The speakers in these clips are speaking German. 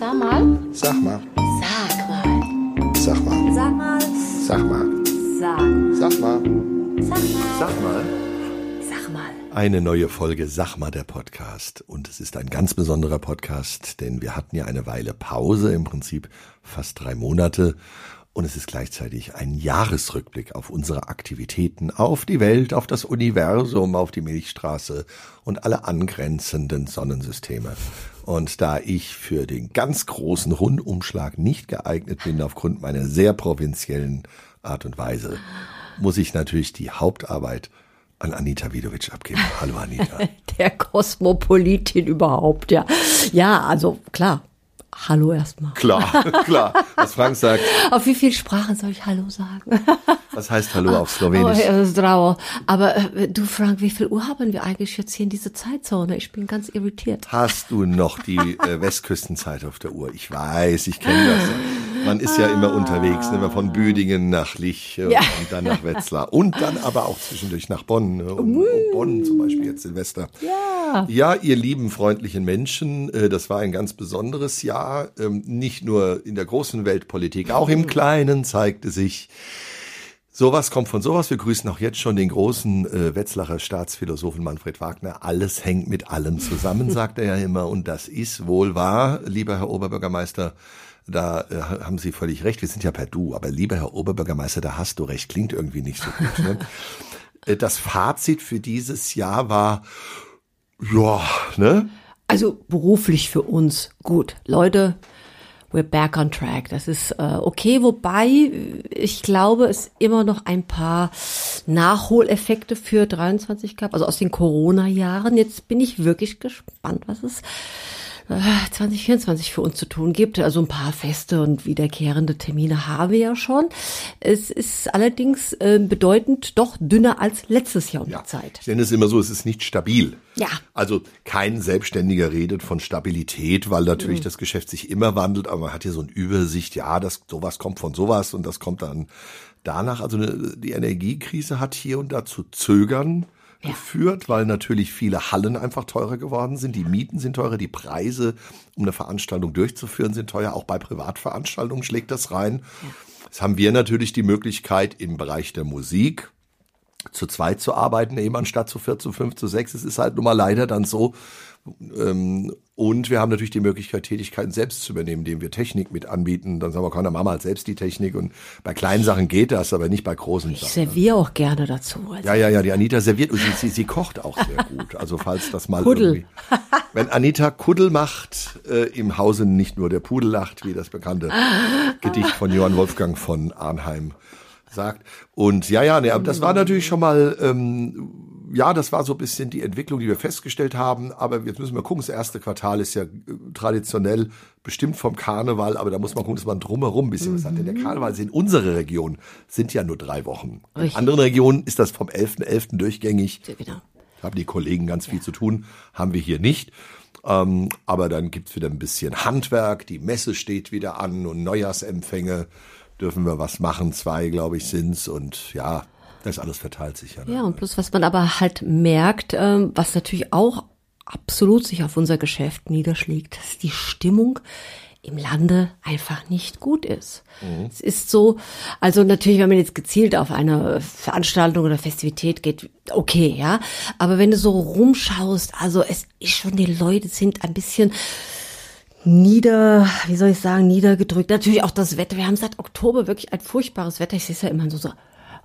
Sag mal. Sag mal. Sag mal. Sag mal. Sag mal. Sag mal. Sag. Sag mal. Sag mal. Sag mal. Sag mal. Eine neue Folge Sag mal der Podcast. Und es ist ein ganz besonderer Podcast, denn wir hatten ja eine Weile Pause, im Prinzip fast drei Monate. Und es ist gleichzeitig ein Jahresrückblick auf unsere Aktivitäten, auf die Welt, auf das Universum, auf die Milchstraße und alle angrenzenden Sonnensysteme. Und da ich für den ganz großen Rundumschlag nicht geeignet bin aufgrund meiner sehr provinziellen Art und Weise, muss ich natürlich die Hauptarbeit an Anita Vidovic abgeben. Hallo Anita. Der Kosmopolitin überhaupt, ja. Ja, also klar. Hallo erstmal. Klar, klar. Was Frank sagt. Auf wie viele Sprachen soll ich Hallo sagen? Was heißt Hallo auf Oh, Slowenisch? ja, Zdravo. Aber äh, du, Frank, wie viel Uhr haben wir eigentlich jetzt hier in dieser Zeitzone? Ich bin ganz irritiert. Hast du noch die äh, Westküstenzeit auf der Uhr? Ich weiß, ich kenne das. Man ist ja immer unterwegs, ne? von Büdingen nach Lich äh, Ja. und dann nach Wetzlar und dann aber auch zwischendurch nach Bonn. Ne? Und, und Bonn zum Beispiel jetzt Silvester. Ja. Ja, ihr lieben freundlichen Menschen, äh, das war ein ganz besonderes Jahr. Ähm, Nicht nur in der großen Weltpolitik, auch im Kleinen zeigte sich, Sowas kommt von sowas. Wir grüßen auch jetzt schon den großen äh, Wetzlacher Staatsphilosophen Manfred Wagner. Alles hängt mit allem zusammen, sagt er ja immer. Und das ist wohl wahr, lieber Herr Oberbürgermeister. Da äh, haben Sie völlig recht. Wir sind ja per Du. Aber lieber Herr Oberbürgermeister, da hast du recht. Klingt irgendwie nicht so gut. Ne? Äh, das Fazit für dieses Jahr war, ja, ne? Also beruflich für uns gut. Leute, we're back on track. Das ist äh, okay, wobei äh, ich glaube, es immer noch ein paar Nachholeffekte für 23 gab, also aus den Corona-Jahren. Jetzt bin ich wirklich gespannt, was es 2024 für uns zu tun gibt. Also ein paar feste und wiederkehrende Termine haben wir ja schon. Es ist allerdings äh, bedeutend doch dünner als letztes Jahr um die Zeit. Ich nenne es immer so, es ist nicht stabil. Ja. Also kein Selbstständiger redet von Stabilität, weil natürlich das Geschäft sich immer wandelt, aber man hat hier so eine Übersicht, ja, das sowas kommt von sowas und das kommt dann danach. Also die Energiekrise hat hier und da zu Zögern geführt, weil natürlich viele Hallen einfach teurer geworden sind, die Mieten sind teurer, die Preise, um eine Veranstaltung durchzuführen, sind teuer. Auch bei Privatveranstaltungen schlägt das rein. Jetzt haben wir natürlich die Möglichkeit im Bereich der Musik, zu zweit zu arbeiten, eben anstatt zu vier, zu fünf, zu sechs. Es ist halt nun mal leider dann so. Ähm, und wir haben natürlich die Möglichkeit, Tätigkeiten selbst zu übernehmen, indem wir Technik mit anbieten. Dann sagen wir, komm, dann machen wir halt selbst die Technik. Und bei kleinen Sachen geht das, aber nicht bei großen Ich Sachen. serviere auch gerne dazu. Also Ja, ja, ja, die Anita serviert und sie, sie, sie kocht auch sehr gut. Also falls das mal Kuddel. irgendwie. Wenn Anita Kuddel macht, äh, im Hause nicht nur der Pudel lacht, wie das bekannte Gedicht von Johann Wolfgang von Arnheim sagt. Und ja, ja, nee, aber das war natürlich schon mal, ähm, ja, das war so ein bisschen die Entwicklung, die wir festgestellt haben. Aber jetzt müssen wir gucken, das erste Quartal ist ja äh, traditionell bestimmt vom Karneval, aber da muss man gucken, dass man drumherum ein bisschen was hat. Denn der Karneval ist in unserer Region sind ja nur drei Wochen. In Richtig. anderen Regionen ist das vom 11.11. durchgängig. Genau. Haben die Kollegen ganz viel zu tun, haben wir hier nicht. Ähm, aber dann gibt's wieder ein bisschen Handwerk, die Messe steht wieder an und Neujahrsempfänge dürfen wir was machen. Zwei, glaube ich, sind's und ja, das alles verteilt sich ja. ne? Ja, und plus, was man aber halt merkt, ähm, was natürlich auch absolut sich auf unser Geschäft niederschlägt, dass die Stimmung im Lande einfach nicht gut ist. Es ist so, also natürlich, wenn man jetzt gezielt auf eine Veranstaltung oder Festivität geht, okay, ja. Aber wenn du so rumschaust, also es ist schon, die Leute sind ein bisschen nieder, wie soll ich sagen, niedergedrückt. Natürlich auch das Wetter. Wir haben seit Oktober wirklich ein furchtbares Wetter. Ich sehe es ja immer so, so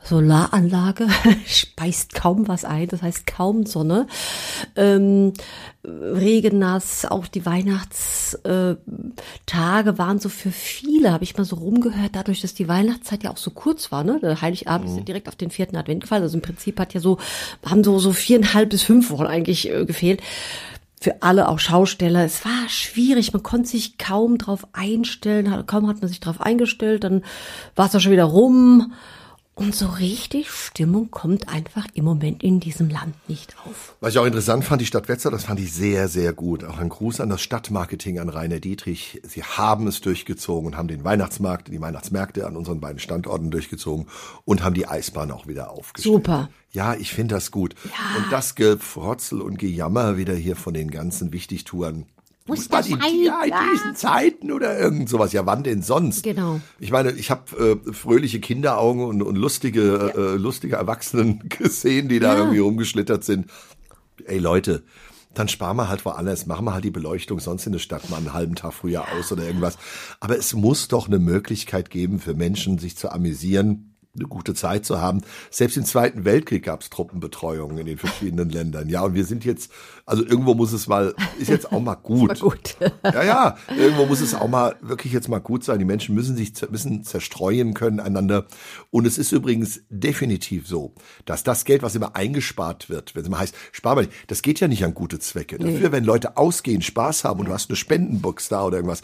Solaranlage speist kaum was ein, das heißt kaum Sonne. Ähm, regennass, auch die Weihnachtstage waren so für viele, habe ich mal so rumgehört, dadurch, dass die Weihnachtszeit ja auch so kurz war, ne? Der Heiligabend ist ja direkt auf den vierten Advent gefallen. Also im Prinzip hat ja so, haben so, so viereinhalb bis fünf Wochen eigentlich äh, gefehlt für alle, auch Schausteller. Es war schwierig, man konnte sich kaum drauf einstellen, kaum hat man sich drauf eingestellt, dann war es auch schon wieder rum. Und so richtig Stimmung kommt einfach im Moment in diesem Land nicht auf. Was ich auch interessant fand, die Stadt Wetzlar, das fand ich sehr, sehr gut. Auch ein Gruß an das Stadtmarketing, an Rainer Dietrich. Sie haben es durchgezogen und haben den Weihnachtsmarkt, die Weihnachtsmärkte an unseren beiden Standorten durchgezogen und haben die Eisbahn auch wieder aufgestellt. Super. Ja, ich finde das gut. Und das Gefrotzel und Gejammer wieder hier von den ganzen Wichtigtouren. Muss das in, ja, in Ja. diesen Zeiten oder irgend sowas. Ja, wann denn sonst? Genau. Ich meine, ich habe äh, fröhliche Kinderaugen und, und lustige, äh, lustige Erwachsenen gesehen, die da Ja. irgendwie rumgeschlittert sind. Ey Leute, dann sparen wir halt woanders, machen wir halt die Beleuchtung sonst in der Stadt mal einen halben Tag früher aus oder irgendwas. Aber es muss doch eine Möglichkeit geben für Menschen, sich zu amüsieren, eine gute Zeit zu haben. Selbst im Zweiten Weltkrieg gab es Truppenbetreuung in den verschiedenen Ländern. Ja, und wir sind jetzt, also irgendwo muss es mal, ist jetzt auch mal gut. Mal gut. Ja, ja, irgendwo muss es auch mal wirklich jetzt mal gut sein. Die Menschen müssen sich müssen zerstreuen können einander. Und es ist übrigens definitiv so, dass das Geld, was immer eingespart wird, wenn es immer heißt, spar mal, das geht ja nicht an gute Zwecke. Dafür, wenn Leute ausgehen, Spaß haben und du hast eine Spendenbox da oder irgendwas,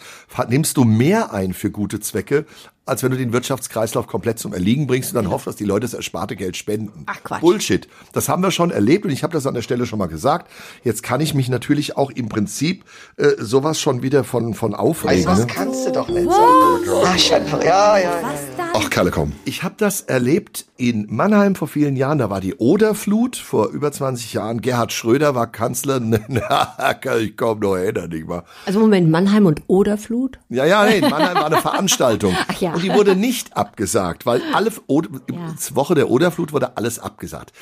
nimmst du mehr ein für gute Zwecke, als wenn du den Wirtschaftskreislauf komplett zum Erliegen bringst und dann hoffst, dass die Leute das ersparte Geld spenden. Ach, Quatsch. Bullshit. Das haben wir schon erlebt und ich habe das an der Stelle schon mal gesagt. Jetzt kann ich mich natürlich auch im Prinzip äh, sowas schon wieder von, von aufregen. Das ne? kannst du doch nicht sagen. Ach, ja, ja, ja. Ach, Kalle, komm. Ich habe das erlebt in Mannheim vor vielen Jahren. Da war die Oderflut vor über 20 Jahren. Gerhard Schröder war Kanzler. Na, ich komm noch erinnern, nicht mal. Also Moment, Mannheim und Oderflut? Ja, ja, nee, in Mannheim war eine Veranstaltung. Ach ja. Und die wurde nicht abgesagt, weil alle, Od Ja. Woche der Oderflut wurde alles abgesagt.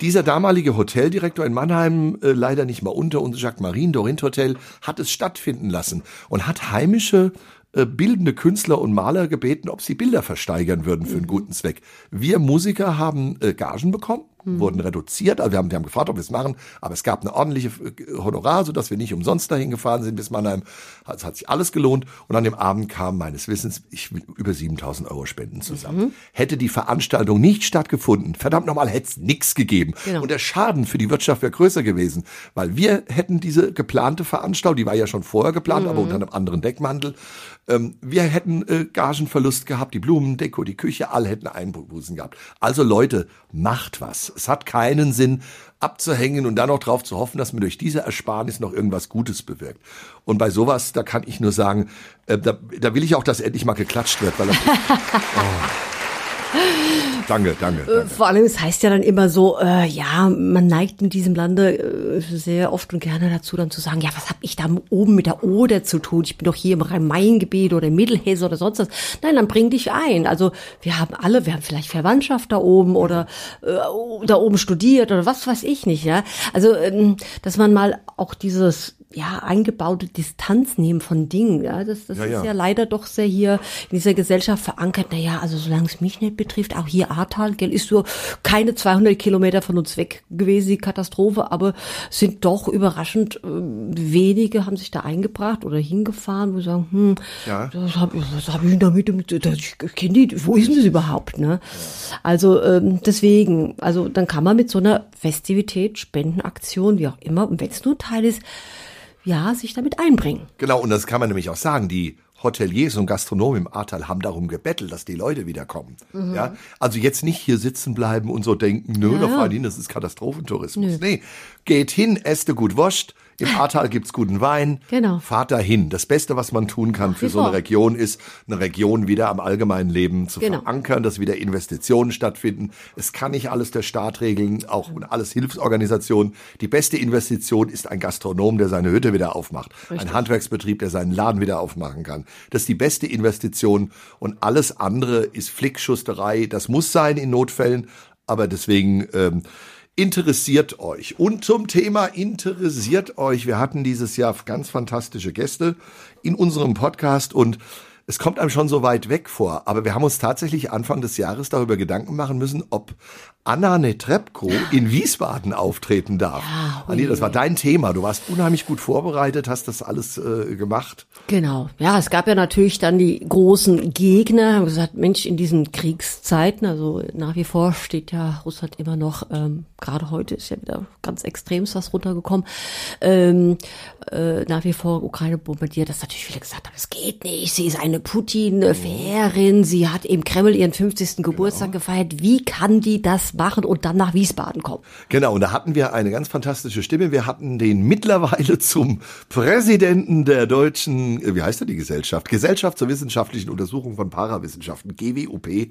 Dieser damalige Hoteldirektor in Mannheim, äh, leider nicht mal unter uns, Jacques Marine, Dorint Hotel, hat es stattfinden lassen und hat heimische äh, bildende Künstler und Maler gebeten, ob sie Bilder versteigern würden für einen guten Zweck. Wir Musiker haben äh, Gagen bekommen, wurden reduziert, also wir haben, wir haben gefragt, ob wir es machen, aber es gab eine ordentliche äh, Honorar, sodass wir nicht umsonst dahin gefahren sind bis Mannheim. Es hat sich alles gelohnt und an dem Abend kam meines Wissens ich über 7000 Euro Spenden zusammen. Hätte die Veranstaltung nicht stattgefunden, verdammt nochmal, hätte es nichts gegeben. Genau. Und der Schaden für die Wirtschaft wäre größer gewesen, weil wir hätten diese geplante Veranstaltung, die war ja schon vorher geplant, aber unter einem anderen Deckmantel, ähm, wir hätten äh, Gagenverlust gehabt, die Blumen, Deko, die Küche, alle hätten Einbußen gehabt. Also Leute, macht was. Es hat keinen Sinn, abzuhängen und dann noch drauf zu hoffen, dass man durch diese Ersparnis noch irgendwas Gutes bewirkt. Und bei sowas, da kann ich nur sagen, äh, da, da will ich auch, dass endlich mal geklatscht wird, weil das, oh. Danke, danke, danke. Vor allem, es heißt ja dann immer so, äh, ja, man neigt in diesem Lande äh, sehr oft und gerne dazu, dann zu sagen, ja, was habe ich da oben mit der Oder zu tun? Ich bin doch hier im Rhein-Main-Gebiet oder im Mittelhesse oder sonst was. Nein, dann bring dich ein. Also wir haben alle, wir haben vielleicht Verwandtschaft da oben oder äh, da oben studiert oder was weiß ich nicht, ja. Also, ähm, dass man mal auch dieses ja, eingebaute Distanz nehmen von Dingen. Ja, das, das Ja, ist ja. ja leider doch sehr hier in dieser Gesellschaft verankert. Naja, also solange es mich nicht betrifft, auch hier Ahrtal, gell, ist so keine 200 Kilometer von uns weg gewesen, die Katastrophe, aber sind doch überraschend äh, wenige haben sich da eingebracht oder hingefahren, wo sie sagen, hm, Ja. das habe was hab ich denn damit, das, ich kenne die, wo ist denn das überhaupt, ne? Also ähm, deswegen, also dann kann man mit so einer Festivität, Spendenaktion, wie auch immer, und wenn es nur Teil ist, ja, sich damit einbringen. Genau, und das kann man nämlich auch sagen, die Hoteliers und Gastronomen im Ahrtal haben darum gebettelt, dass die Leute wiederkommen. Ja, also jetzt nicht hier sitzen bleiben und so denken, nö, Ja, da fahren hin, das ist Katastrophentourismus. Nee, geht hin, esst gut Wurst. Im Ahrtal gibt's guten Wein. Genau. Fahrt dahin. Das Beste, was man tun kann für wie so eine. Region, ist, eine Region wieder am allgemeinen Leben zu Genau. verankern, dass wieder Investitionen stattfinden. Es kann nicht alles der Staat regeln, auch alles Hilfsorganisationen. Die beste Investition ist ein Gastronom, der seine Hütte wieder aufmacht. Ein Handwerksbetrieb, der seinen Laden wieder aufmachen kann. Das ist die beste Investition und alles andere ist Flickschusterei. Das muss sein in Notfällen, aber deswegen ähm, interessiert euch. Und zum Thema interessiert euch. Wir hatten dieses Jahr ganz fantastische Gäste in unserem Podcast und es kommt einem schon so weit weg vor, aber wir haben uns tatsächlich Anfang des Jahres darüber Gedanken machen müssen, ob Anna Netrebko in Wiesbaden auftreten darf. Ja. Anni, das war dein Thema. Du warst unheimlich gut vorbereitet, hast das alles äh, gemacht. Genau. Ja, es gab ja natürlich dann die großen Gegner, haben gesagt, Mensch, in diesen Kriegszeiten, also nach wie vor steht ja Russland immer noch, ähm, gerade heute ist ja wieder ganz extrem was runtergekommen, ähm, äh, nach wie vor Ukraine bombardiert, dass natürlich viele gesagt haben, es geht nicht, sie ist eine Putin-Fährin, sie hat im Kreml ihren 50. Geburtstag gefeiert, wie kann die das machen und dann nach Wiesbaden kommen? Genau, und da hatten wir eine ganz fantastische Stimme. Wir hatten den mittlerweile zum Präsidenten der deutschen, äh, wie heißt er die Gesellschaft? Gesellschaft zur wissenschaftlichen Untersuchung von Parawissenschaften, GWUP,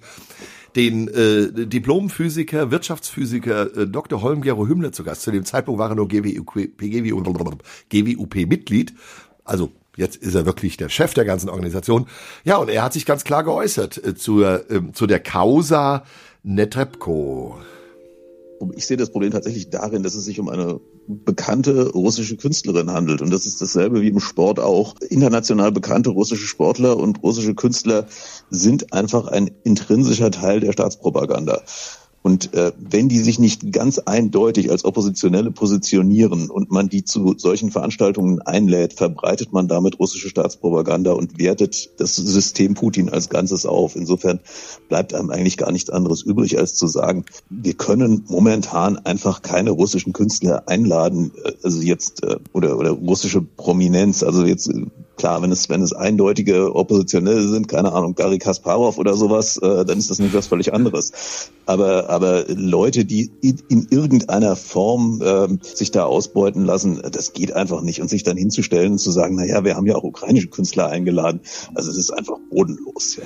den äh, Diplomphysiker, Wirtschaftsphysiker äh, Dr. Holm-Gero Hümmler zu Gast. Zu dem Zeitpunkt war er nur GWUP, GWUP, GWUP-Mitglied. Also Jetzt ist er wirklich der Chef der ganzen Organisation. Ja, und er hat sich ganz klar geäußert äh, zur, äh, zu der Causa Netrebko. Ich sehe das Problem tatsächlich darin, dass es sich um eine bekannte russische Künstlerin handelt. Und das ist dasselbe wie im Sport auch. International bekannte russische Sportler und russische Künstler sind einfach ein intrinsischer Teil der Staatspropaganda. Und äh, wenn die sich nicht ganz eindeutig als Oppositionelle positionieren und man die zu solchen Veranstaltungen einlädt, verbreitet man damit russische Staatspropaganda und wertet das System Putin als Ganzes auf. Insofern bleibt einem eigentlich gar nichts anderes übrig, als zu sagen, wir können momentan einfach keine russischen Künstler einladen, äh, also jetzt äh, oder oder russische Prominenz, also jetzt Klar, wenn es, wenn es eindeutige Oppositionelle sind, keine Ahnung, Gary Kasparov oder sowas, äh, dann ist das nicht was völlig anderes. Aber, aber Leute, die in, in irgendeiner Form äh, sich da ausbeuten lassen, das geht einfach nicht. Und sich dann hinzustellen und zu sagen, na ja, wir haben ja auch ukrainische Künstler eingeladen. Also es ist einfach bodenlos, ja.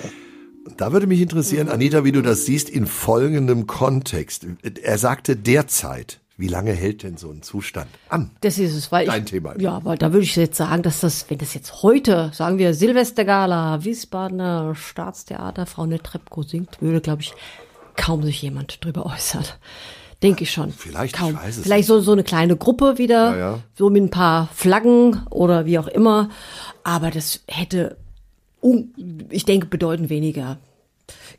Da würde mich interessieren, Anita, wie du das siehst in folgendem Kontext. Er sagte derzeit. Wie lange hält denn so ein Zustand an? Das ist es, weil Dein ich, Thema. Ja, weil da würde ich jetzt sagen, dass das, wenn das jetzt heute, sagen wir Silvestergala, Wiesbadener Staatstheater, Frau Netrebko singt, würde, glaube ich, kaum sich jemand drüber äußern. Denke ich schon. Vielleicht, kaum. ich weiß es Vielleicht so, so eine kleine Gruppe wieder, Ja, ja. so mit ein paar Flaggen oder wie auch immer. Aber das hätte, ich denke, bedeutend weniger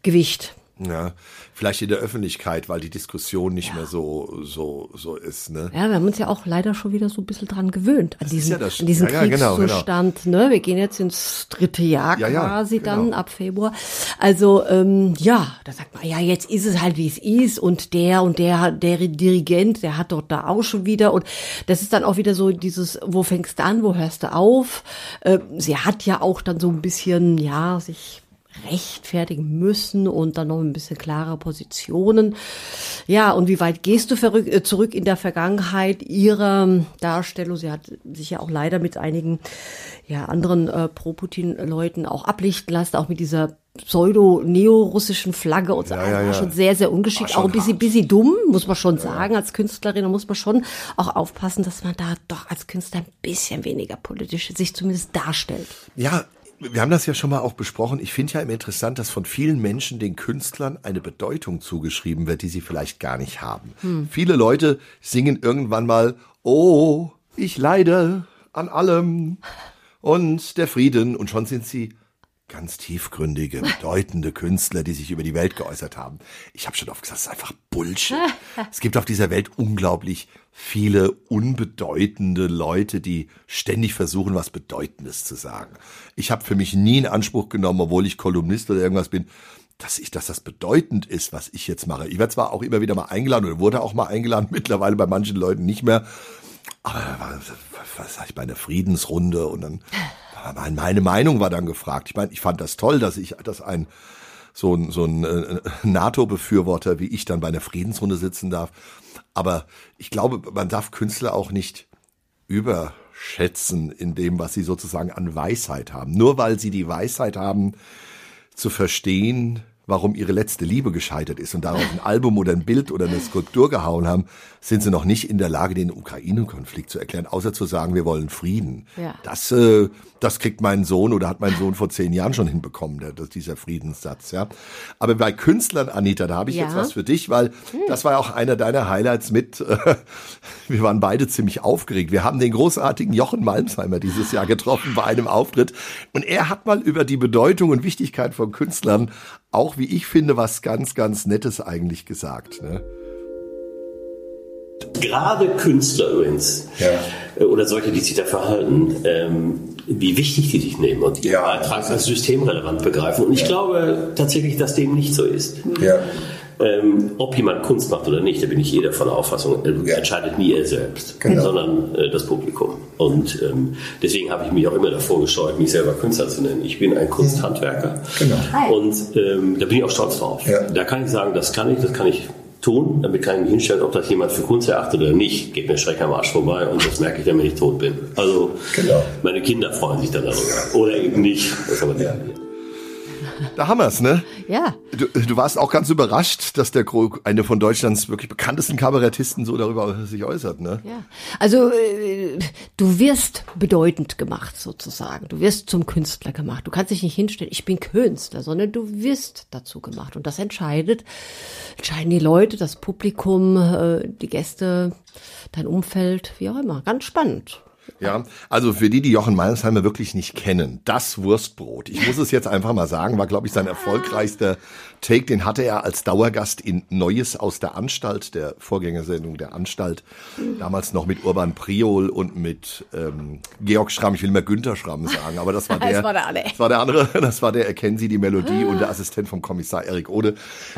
Gewicht. Ja, vielleicht in der Öffentlichkeit, weil die Diskussion nicht mehr so, so, so ist, ne? Ja, wir haben uns ja auch leider schon wieder so ein bisschen dran gewöhnt, an ist diesen, ja das- an diesen ja, ja, genau, Kriegszustand. Ne? Wir gehen jetzt ins dritte Jahr Ja, ja, quasi dann genau. ab Februar. Also ähm, ja, da sagt man, ja, jetzt ist es halt, wie es ist und der und der, der Dirigent, der hat dort da auch schon wieder und das ist dann auch wieder so dieses, wo fängst du an, wo hörst du auf? Äh, sie hat ja auch dann so ein bisschen, ja, sich rechtfertigen müssen und dann noch ein bisschen klare Positionen. Ja, und wie weit gehst du äh, zurück in der Vergangenheit ihrer Darstellung? Sie hat sich ja auch leider mit einigen ja, anderen äh, Pro-Putin-Leuten auch ablichten lassen, auch mit dieser pseudo-neo-russischen Flagge und so. Ja, Also ja, war ja. schon sehr, sehr ungeschickt. Auch ein bisschen, bisschen dumm, muss man schon sagen. Als Künstlerin da muss man schon auch aufpassen, dass man da doch als Künstler ein bisschen weniger politisch sich zumindest darstellt. Ja, wir haben das ja schon mal auch besprochen. Ich finde ja immer interessant, dass von vielen Menschen den Künstlern eine Bedeutung zugeschrieben wird, die sie vielleicht gar nicht haben. Viele Leute singen irgendwann mal, oh, ich leide an allem und der Frieden und schon sind sie ganz tiefgründige, bedeutende Künstler, die sich über die Welt geäußert haben. Ich habe schon oft gesagt, das ist einfach Bullshit. es gibt auf dieser Welt unglaublich viele unbedeutende Leute, die ständig versuchen, was Bedeutendes zu sagen. Ich habe für mich nie in Anspruch genommen, obwohl ich Kolumnist oder irgendwas bin, dass ich, dass das bedeutend ist, was ich jetzt mache. Ich werde zwar auch immer wieder mal eingeladen oder wurde auch mal eingeladen, mittlerweile bei manchen Leuten nicht mehr. Aber was, was sag ich bei einer Friedensrunde und dann meine Meinung war dann gefragt. Ich meine, ich fand das toll, dass ich, dass ein so ein, so ein äh, NATO-Befürworter wie ich dann bei einer Friedensrunde sitzen darf. Aber ich glaube, man darf Künstler auch nicht überschätzen in dem, was sie sozusagen an Weisheit haben. Nur weil sie die Weisheit haben, zu verstehen, warum ihre letzte Liebe gescheitert ist und darauf ein Album oder ein Bild oder eine Skulptur gehauen haben, sind sie noch nicht in der Lage, den Ukraine-Konflikt zu erklären, außer zu sagen, wir wollen Frieden. Ja. Das, äh, das kriegt mein Sohn oder hat mein Sohn vor zehn Jahren schon hinbekommen, der, dieser Friedenssatz. Ja. Aber bei Künstlern, Anita, da habe ich Ja. jetzt was für dich, weil das war ja auch einer deiner Highlights mit. Äh, wir waren beide ziemlich aufgeregt. Wir haben den großartigen Jochen Malmsheimer dieses Jahr getroffen bei einem Auftritt und er hat mal über die Bedeutung und Wichtigkeit von Künstlern auch, wie ich finde, was ganz, ganz Nettes eigentlich gesagt. Ne? Gerade Künstler übrigens, äh, oder solche, die sich da verhalten, ähm, wie wichtig die sich nehmen und ihren Ja. Beitrag als systemrelevant begreifen. Und ich glaube tatsächlich, dass dem nicht so ist. Ja. Ähm, ob jemand Kunst macht oder nicht, da bin ich jeder von der Auffassung, äh, Ja. entscheidet nie er selbst, Genau. sondern äh, das Publikum. Und ähm, deswegen habe ich mich auch immer davor gescheut, mich selber Künstler zu nennen. Ich bin ein Kunsthandwerker Genau. und ähm, da bin ich auch stolz drauf. Ja. Da kann ich sagen, das kann ich, das kann ich tun, damit kann ich mich hinstellen, ob das jemand für Kunst erachtet oder nicht, geht mir schreck am Arsch vorbei und das merke ich dann, wenn ich tot bin. Also Genau. meine Kinder freuen sich dann darüber. Oder eben nicht. Das ist aber die Da haben wir's, ne? Ja. Du, du warst auch ganz überrascht, dass der Gro- eine von Deutschlands wirklich bekanntesten Kabarettisten so darüber sich äußert, ne? Ja, also äh, du wirst bedeutend gemacht sozusagen. Du wirst zum Künstler gemacht. Du kannst dich nicht hinstellen, ich bin Künstler, sondern du wirst dazu gemacht. Und das entscheidet, entscheiden die Leute, das Publikum, äh, die Gäste, dein Umfeld, wie auch immer. Ganz spannend. Ja, also für die, die Jochen Meinsheimer wirklich nicht kennen, das Wurstbrot. Ich muss es jetzt einfach mal sagen, war, glaube ich, sein erfolgreichster Take. Den hatte er als Dauergast in Neues aus der Anstalt, der Vorgängersendung der Anstalt. Damals noch mit Urban Priol und mit ähm, Georg Schramm. Ich will immer Günther Schramm sagen, aber das war Das der. war der andere. Das war der andere. Das war der Erkennen Sie die Melodie und der Assistent vom Kommissar Erik Ode.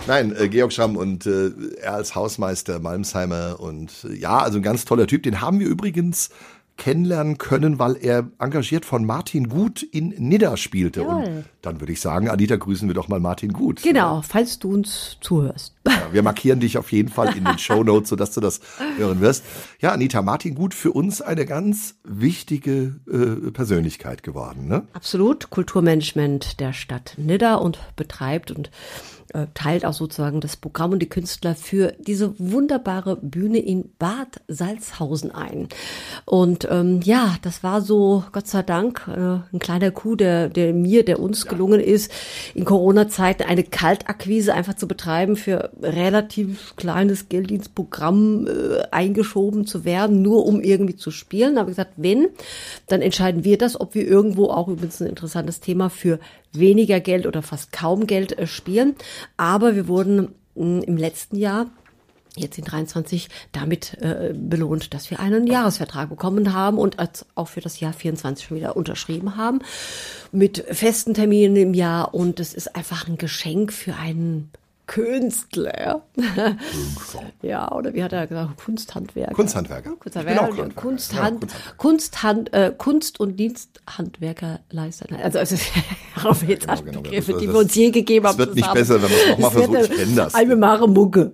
Nein, äh, Georg Schramm und äh, er als Hausmeister Malmsheimer und äh, ja, also ein ganz toller Typ. Den haben wir übrigens kennenlernen können, weil er engagiert von Martin Gut in Nidda spielte. Und Jawohl. dann würde ich sagen, Anita, grüßen wir doch mal Martin Gut. Genau, falls du uns zuhörst. Ja, wir markieren dich auf jeden Fall in den Show Notes, sodass du das hören wirst. Ja, Anita, Martin Gut für uns eine ganz wichtige äh, Persönlichkeit geworden. Ne? Absolut Kulturmanagement der Stadt Nidda und betreibt und teilt auch sozusagen das Programm und die Künstler für diese wunderbare Bühne in Bad Salzhausen ein. Und ähm, ja, das war so, Gott sei Dank, äh, ein kleiner Coup, der, der mir, der uns gelungen ist, in Corona-Zeiten eine Kaltakquise einfach zu betreiben für relativ kleines Gelddienstprogramm äh, eingeschoben zu werden, nur um irgendwie zu spielen. Da habe ich gesagt, wenn, dann entscheiden wir das, ob wir irgendwo auch übrigens ein interessantes Thema für weniger Geld oder fast kaum Geld äh, spielen. Aber wir wurden mh, im letzten Jahr jetzt in 23 damit äh, belohnt, dass wir einen Jahresvertrag bekommen haben und als auch für das Jahr 24 schon wieder unterschrieben haben mit festen Terminen im Jahr und es ist einfach ein Geschenk für einen Künstler. ja, oder wie hat er gesagt, Kunsthandwerker. Kunsthandwerker. Kunsthandwerker. Ich bin auch Handwerker. Kunsthand, Ja, Kunsthand, äh, Kunst- und Diensthandwerkerleister. Nein, Also, also auf jetzt Genau, genau, genau. Begriffe, Das- die das- wir uns je gegeben haben. wird nicht besser, wenn man es noch mal Es wird versucht. eine- Ich kenn das. Eine Mare Mucke.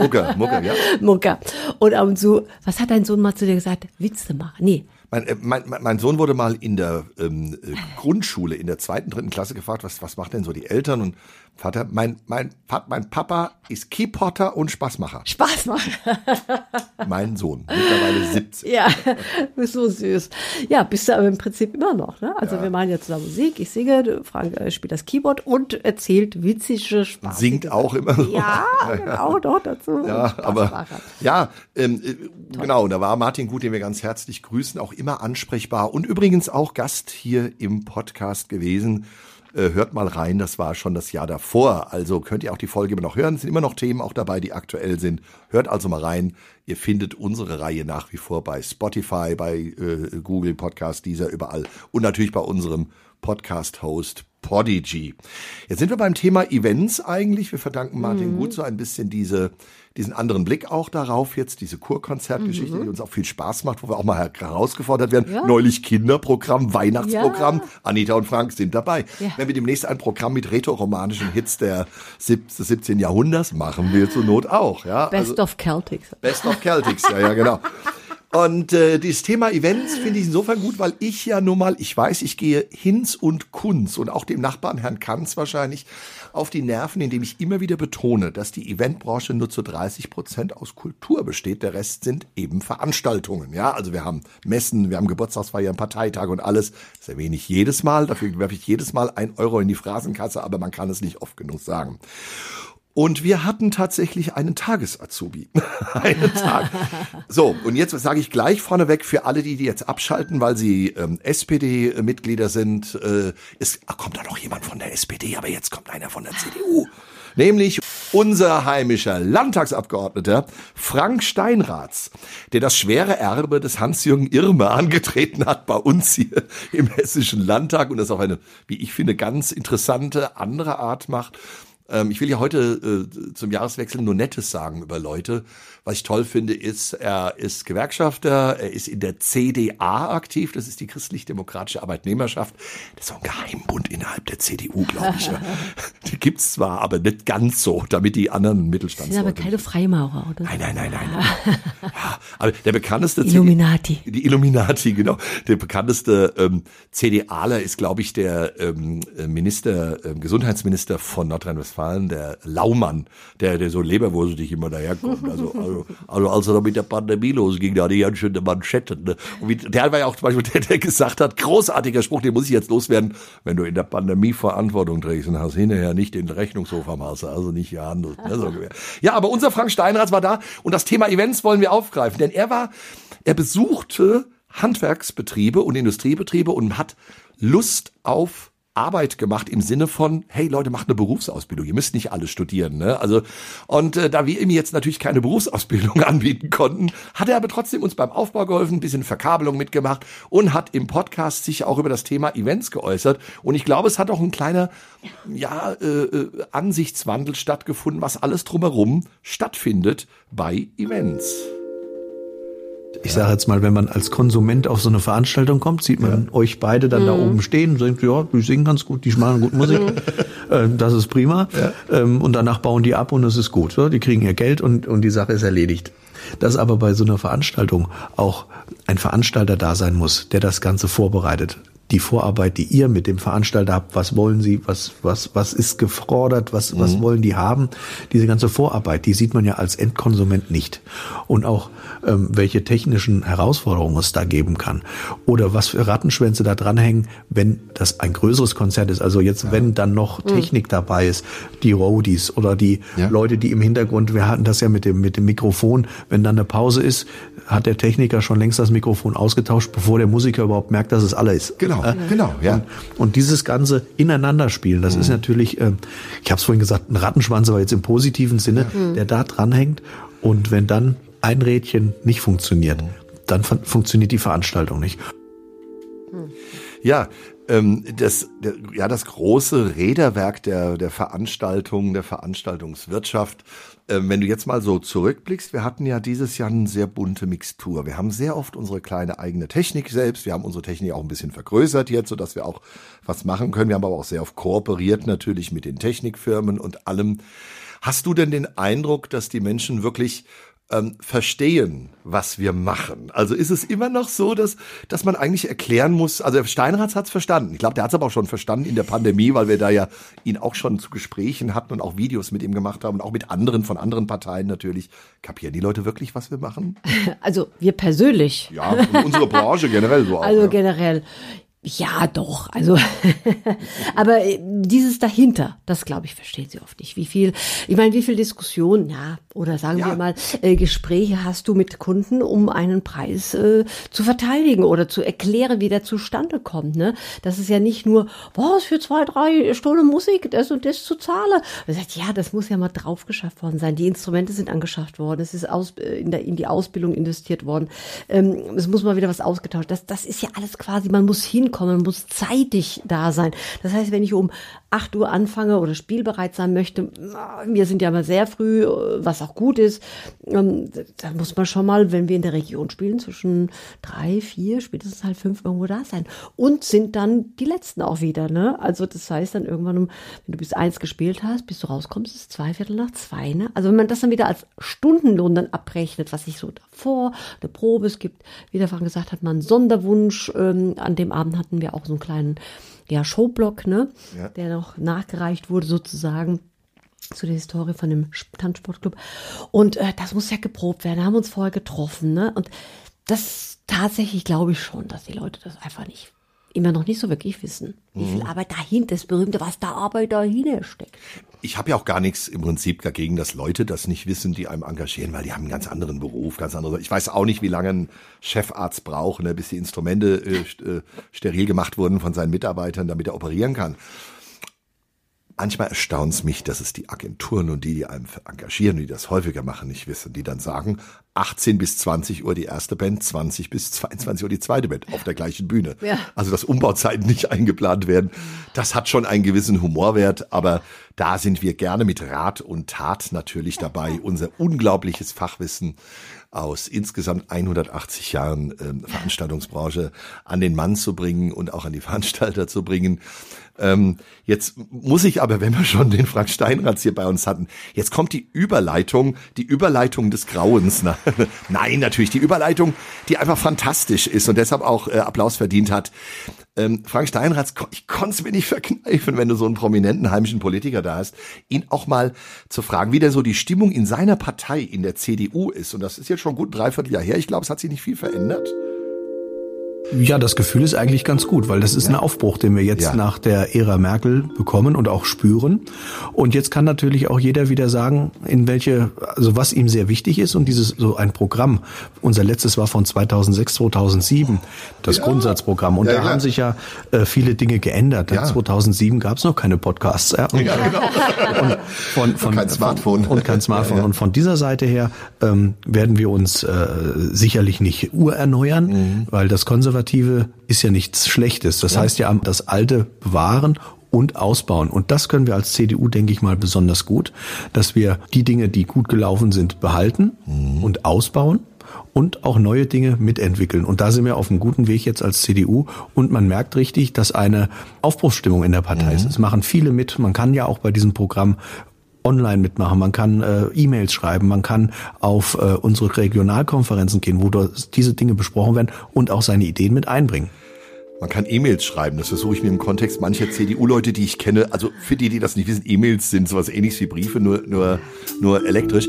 Mucke, Mucke, ja. Mucke. Und ab und zu, was hat dein Sohn mal zu dir gesagt? Witze machen. Nee. Mein, äh, mein, mein mein Sohn wurde mal in der ähm, äh, Grundschule in der zweiten, dritten Klasse gefragt, was, was macht denn so die Eltern? Und Vater, mein, mein, mein Papa ist Keypotter und Spaßmacher. Spaß machen. Mein Sohn, mittlerweile 17. Ja, du bist so süß. Ja, bist du aber im Prinzip immer noch. Ne? Also wir machen ja zusammen Musik, ich singe, Frank äh, spielt das Keyboard und erzählt witzige Spaß. Singt auch immer noch. Ja, genau, doch dazu. Ja, aber ja, ähm, äh, genau, da war Martin Gut, den wir ganz herzlich grüßen, auch immer ansprechbar und übrigens auch Gast hier im Podcast gewesen. Äh, hört mal rein, das war schon das Jahr davor. Also könnt ihr auch die Folge immer noch hören. Es sind immer noch Themen auch dabei, die aktuell sind. Hört also mal rein. Ihr findet unsere Reihe nach wie vor bei Spotify, bei äh, Google Podcast, dieser überall und natürlich bei unserem Podcast-Host Podigy. Jetzt sind wir beim Thema Events eigentlich. Wir verdanken Martin Gut so ein bisschen diese, diesen anderen Blick auch darauf jetzt, diese Kurkonzertgeschichte, die uns auch viel Spaß macht, wo wir auch mal her- herausgefordert werden. Ja. Neulich Kinderprogramm, Weihnachtsprogramm. Ja. Anita und Frank sind dabei. Ja. Wenn wir demnächst ein Programm mit rätoromanischen Hits der des 17. Jahrhunderts machen wir zur Not auch. Ja, Best Also- of Celtics. Best of Celtics, ja, ja, genau. Und äh, dieses Thema Events finde ich insofern gut, weil ich ja nun mal, ich weiß, ich gehe Hinz und Kunz und auch dem Nachbarn Herrn Kanz wahrscheinlich auf die Nerven, indem ich immer wieder betone, dass die Eventbranche nur zu 30 Prozent aus Kultur besteht. Der Rest sind eben Veranstaltungen. Ja, also wir haben Messen, wir haben Geburtstagsfeiern, Parteitage und alles. Das erwähne ich jedes Mal. Dafür werfe ich jedes Mal ein Euro in die Phrasenkasse, aber man kann es nicht oft genug sagen. Und wir hatten tatsächlich einen Tagesazubi. einen Tag. So, und jetzt sage ich gleich vorneweg für alle, die, die jetzt abschalten, weil sie ähm, SPD-Mitglieder sind, äh, es kommt da noch jemand von der SPD, aber jetzt kommt einer von der CDU. Nämlich unser heimischer Landtagsabgeordneter Frank Steinratz, der das schwere Erbe des Hans-Jürgen Irmer angetreten hat bei uns hier im Hessischen Landtag und das auf eine, wie ich finde, ganz interessante andere Art macht. Ähm, ich will ja heute äh, zum Jahreswechsel nur Nettes sagen über Leute. Was ich toll finde, ist, er ist Gewerkschafter, er ist in der CDA aktiv, das ist die christlich-demokratische Arbeitnehmerschaft. Das ist so ein Geheimbund innerhalb der CDU, glaube ich. die gibt's zwar, aber nicht ganz so, damit die anderen Mittelstands. Das sind aber keine Freimaurer, oder? Nein, nein, nein, nein. ja, aber der bekannteste Illuminati. CD, die Illuminati, genau. Der bekannteste ähm, CDAler ist, glaube ich, der ähm, Minister, äh, Gesundheitsminister von Nordrhein-Westfalen, der Laumann, der, der so leberwurzeldig immer daherkommt. Also, also, also als er da mit der Pandemie losging, da hatte ich ganz schöne Manschetten. Ne? Und wie, der war ja auch zum Beispiel der, der gesagt hat, großartiger Spruch, den muss ich jetzt loswerden, wenn du in der Pandemie Verantwortung trägst und hast hinterher nicht den Rechnungshof am Hals, also nicht gehandelt. Ne? So, ja, aber unser Frank Steinratz war da und das Thema Events wollen wir aufgreifen, denn er war, er besuchte Handwerksbetriebe und Industriebetriebe und hat Lust auf Arbeit gemacht im Sinne von, hey Leute, macht eine Berufsausbildung. Ihr müsst nicht alles studieren. Ne? Also und äh, da wir ihm jetzt natürlich keine Berufsausbildung anbieten konnten, hat er aber trotzdem uns beim Aufbau geholfen, ein bisschen Verkabelung mitgemacht und hat im Podcast sich auch über das Thema Events geäußert. Und ich glaube, es hat auch ein kleiner ja äh, äh Ansichtswandel stattgefunden, was alles drumherum stattfindet bei Events. Ich sage jetzt mal, wenn man als Konsument auf so eine Veranstaltung kommt, sieht man ja. euch beide dann mhm. da oben stehen und denkt, ja, die singen ganz gut, die machen gut Musik, äh, das ist prima. Ja. Ähm, und danach bauen die ab und es ist gut. Die kriegen ihr Geld und, und die Sache ist erledigt. Dass aber bei so einer Veranstaltung auch ein Veranstalter da sein muss, der das Ganze vorbereitet die Vorarbeit, die ihr mit dem Veranstalter habt, was wollen sie, was, was, was ist gefordert, was, was mhm. wollen die haben, diese ganze Vorarbeit, die sieht man ja als Endkonsument nicht. Und auch ähm, welche technischen Herausforderungen es da geben kann. Oder was für Rattenschwänze da dranhängen, wenn das ein größeres Konzert ist. Also jetzt, ja. wenn dann noch mhm. Technik mhm. dabei ist, die Roadies oder die ja. Leute, die im Hintergrund, wir hatten das ja mit dem, mit dem Mikrofon, wenn dann eine Pause ist, hat der Techniker schon längst das Mikrofon ausgetauscht, bevor der Musiker überhaupt merkt, dass es alle ist. Genau, äh, genau, ja. Und, und, dieses ganze Ineinanderspielen, das mhm. ist natürlich, äh, ich habe es vorhin gesagt, ein Rattenschwanz, aber jetzt im positiven Sinne, mhm. der da dranhängt. Und wenn dann ein Rädchen nicht funktioniert, mhm. dann fun funktioniert die Veranstaltung nicht. Ja, ähm, das, ja, das große Räderwerk der, der Veranstaltung, der Veranstaltungswirtschaft. Ähm, wenn du jetzt mal so zurückblickst, wir hatten ja dieses Jahr eine sehr bunte Mixtur. Wir haben sehr oft unsere kleine eigene Technik selbst. Wir haben unsere Technik auch ein bisschen vergrößert jetzt, sodass wir auch was machen können. Wir haben aber auch sehr oft kooperiert natürlich mit den Technikfirmen und allem. Hast du denn den Eindruck, dass die Menschen wirklich ähm, verstehen, was wir machen. Also ist es immer noch so, dass, dass man eigentlich erklären muss, also Steinratz hat es verstanden. Ich glaube, der hat es aber auch schon verstanden in der Pandemie, weil wir da ja ihn auch schon zu Gesprächen hatten und auch Videos mit ihm gemacht haben und auch mit anderen von anderen Parteien natürlich. Kapieren die Leute wirklich, was wir machen? Also wir persönlich. Ja, unsere Branche generell so auch. Also ja. generell. Ja, doch. Also, aber äh, dieses dahinter, das glaube ich, verstehen sie oft nicht. Wie viel, ich meine, wie viel Diskussion, ja, oder sagen ja. wir mal, äh, Gespräche hast du mit Kunden, um einen Preis äh, zu verteidigen oder zu erklären, wie der zustande kommt. Ne? Das ist ja nicht nur, was für zwei, drei Stunden Musik, das und das zu zahlen. Und sagt, ja, das muss ja mal drauf geschafft worden sein. Die Instrumente sind angeschafft worden, es ist aus, äh, in, der, in die Ausbildung investiert worden. Ähm, es muss mal wieder was ausgetauscht. Das, das ist ja alles quasi, man muss hin hinkommen, muss zeitig da sein. Das heißt, wenn ich um 8 Uhr anfange oder spielbereit sein möchte, wir sind ja immer sehr früh, was auch gut ist, ähm, dann muss man schon mal, wenn wir in der Region spielen, zwischen drei, vier, spätestens halb fünf irgendwo da sein. Und sind dann die Letzten auch wieder, ne? Also das heißt dann irgendwann um, wenn du bis eins gespielt hast, bis du rauskommst, ist zwei Viertel nach zwei, ne? Also wenn man das dann wieder als Stundenlohn dann abrechnet, was sich so davor, eine Probe, es gibt, wie der Frank gesagt hat, man einen Sonderwunsch, ähm, an dem Abend hatten wir auch so einen kleinen ja, Showblock, ne? Ja. Der noch nachgereicht wurde sozusagen zu der Historie von dem Tanzsportclub. Und äh, das muss ja geprobt werden. Da haben wir uns vorher getroffen, ne? Und das tatsächlich glaube ich schon, dass die Leute das einfach nicht immer noch nicht so wirklich wissen, wie viel mhm. Arbeit dahinter, das berühmte, was da Arbeit dahinter steckt ich habe ja auch gar nichts im Prinzip dagegen, dass Leute das nicht wissen, die einem engagieren, weil die haben einen ganz anderen Beruf, ganz andere. Ich weiß auch nicht, wie lange ein Chefarzt braucht, ne, bis die Instrumente äh, äh, steril gemacht wurden von seinen Mitarbeitern, damit er operieren kann. manchmal erstaunt es mich, dass es die Agenturen und die, die einem engagieren, die das häufiger machen, nicht wissen, die dann sagen, 18 bis 20 Uhr die erste Band, 20 bis 22 Uhr die zweite Band auf der gleichen Bühne. Ja. Also dass Umbauzeiten nicht eingeplant werden, das hat schon einen gewissen Humorwert, aber da sind wir gerne mit Rat und Tat natürlich dabei, unser unglaubliches Fachwissen aus insgesamt 180 Jahren ähm, Veranstaltungsbranche an den Mann zu bringen und auch an die Veranstalter zu bringen. Ähm, jetzt muss ich aber, wenn wir schon den Frank Steinratz hier bei uns hatten, jetzt kommt die Überleitung, die Überleitung des Grauens. Nein, natürlich die Überleitung, die einfach fantastisch ist und deshalb auch äh, Applaus verdient hat. Ähm, Frank Steinratz, ich konnte es mir nicht verkneifen, wenn du so einen prominenten heimischen Politiker da hast, ihn auch mal zu fragen, wie denn so die Stimmung in seiner Partei, in der CDU ist. Und das ist jetzt schon gut ein Dreivierteljahr her. Ich glaube, es hat sich nicht viel verändert. Ja, das Gefühl ist eigentlich ganz gut, weil das ist ja. ein Aufbruch, den wir jetzt Ja. nach der Ära Merkel bekommen und auch spüren. Und jetzt kann natürlich auch jeder wieder sagen, in welche, also was ihm sehr wichtig ist und dieses so ein Programm. Unser letztes war von 2006, 2007, das Grundsatzprogramm. Und Ja, da ja. haben sich ja äh, viele Dinge geändert. Ja. 2007 gab es noch keine Podcasts. Ja. Und, Ja, genau. und von, von, kein Smartphone. Von, und kein Smartphone. Ja, ja. Und von dieser Seite her ähm, werden wir uns äh, sicherlich nicht urerneuern, Mhm. weil das Konservative ist ja nichts Schlechtes. Das heißt ja, das Alte bewahren und ausbauen. Und das können wir als CDU, denke ich mal, besonders gut, dass wir die Dinge, die gut gelaufen sind, behalten Mhm. und ausbauen und auch neue Dinge mitentwickeln. Und da sind wir auf einem guten Weg jetzt als CDU. Und man merkt richtig, dass eine Aufbruchsstimmung in der Partei Mhm. ist. Es machen viele mit. Man kann ja auch bei diesem Programm online mitmachen, man kann äh, E-Mails schreiben, man kann auf äh, unsere Regionalkonferenzen gehen, wo diese Dinge besprochen werden und auch seine Ideen mit einbringen. Man kann E-Mails schreiben, das versuche ich mir im Kontext mancher CDU-Leute, die ich kenne, also für die, die das nicht wissen, E-Mails sind sowas ähnliches wie Briefe, nur, nur, nur elektrisch.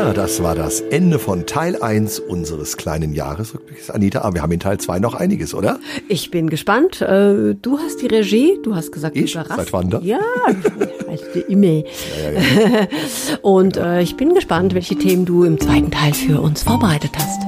Ja, das war das Ende von Teil 1 unseres kleinen Jahresrückblicks. Anita, aber wir haben in Teil 2 noch einiges, oder? Ich bin gespannt. Äh, Du hast die Regie, du hast gesagt, Ich? überrascht. Seit wann da? Ja, als die E-Mail. Und äh, ich bin gespannt, welche Themen du im zweiten Teil für uns vorbereitet hast.